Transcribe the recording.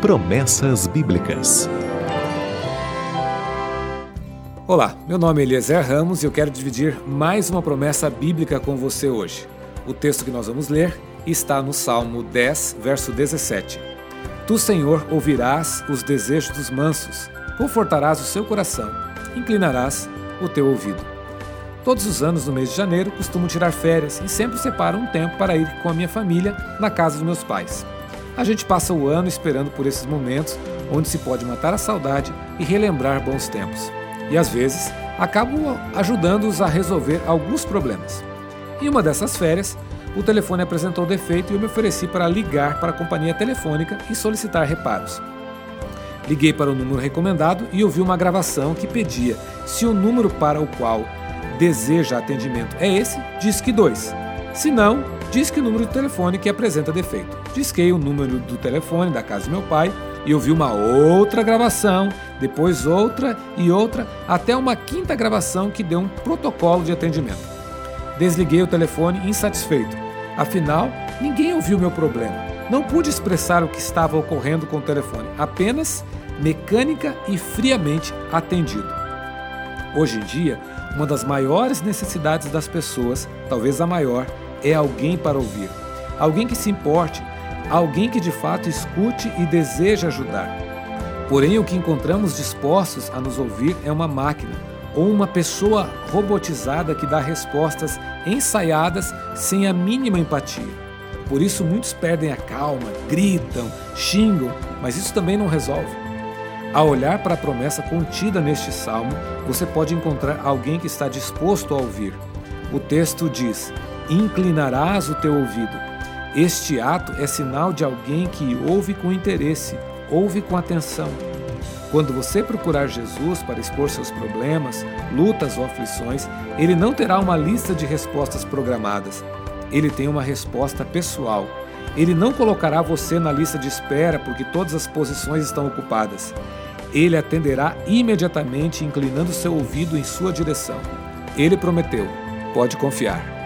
Promessas Bíblicas. Olá, meu nome é Eliezer Ramos e eu quero dividir mais uma promessa bíblica com você hoje. O texto que nós vamos ler está no Salmo 10, verso 17. Tu, Senhor, ouvirás os desejos dos mansos, confortarás o seu coração, inclinarás o teu ouvido. Todos os anos, no mês de janeiro, costumo tirar férias e sempre separo um tempo para ir com a minha família na casa dos meus pais. A gente passa o ano esperando por esses momentos onde se pode matar a saudade e relembrar bons tempos. E às vezes acabo ajudando-os a resolver alguns problemas. Em uma dessas férias, o telefone apresentou defeito e eu me ofereci para ligar para a companhia telefônica e solicitar reparos. Liguei para o número recomendado e ouvi uma gravação que pedia se o número para o qual deseja atendimento é esse, diz que 2. Se não, diz que o número de telefone que apresenta defeito. Disquei o número do telefone da casa do meu pai e ouvi uma outra gravação, depois outra e outra, até uma quinta gravação que deu um protocolo de atendimento. Desliguei o telefone insatisfeito. Afinal, ninguém ouviu meu problema. Não pude expressar o que estava ocorrendo com o telefone, apenas mecânica e friamente atendido. Hoje em dia, uma das maiores necessidades das pessoas, talvez a maior, é alguém para ouvir. Alguém que se importe, alguém que de fato escute e deseja ajudar. Porém, o que encontramos dispostos a nos ouvir é uma máquina ou uma pessoa robotizada que dá respostas ensaiadas sem a mínima empatia. Por isso, muitos perdem a calma, gritam, xingam, mas isso também não resolve. Ao olhar para a promessa contida neste salmo, você pode encontrar alguém que está disposto a ouvir. O texto diz: inclinarás o teu ouvido. Este ato é sinal de alguém que ouve com interesse, ouve com atenção. Quando você procurar Jesus para expor seus problemas, lutas ou aflições, ele não terá uma lista de respostas programadas. Ele tem uma resposta pessoal. Ele não colocará você na lista de espera porque todas as posições estão ocupadas. Ele atenderá imediatamente, inclinando seu ouvido em sua direção. Ele prometeu. Pode confiar.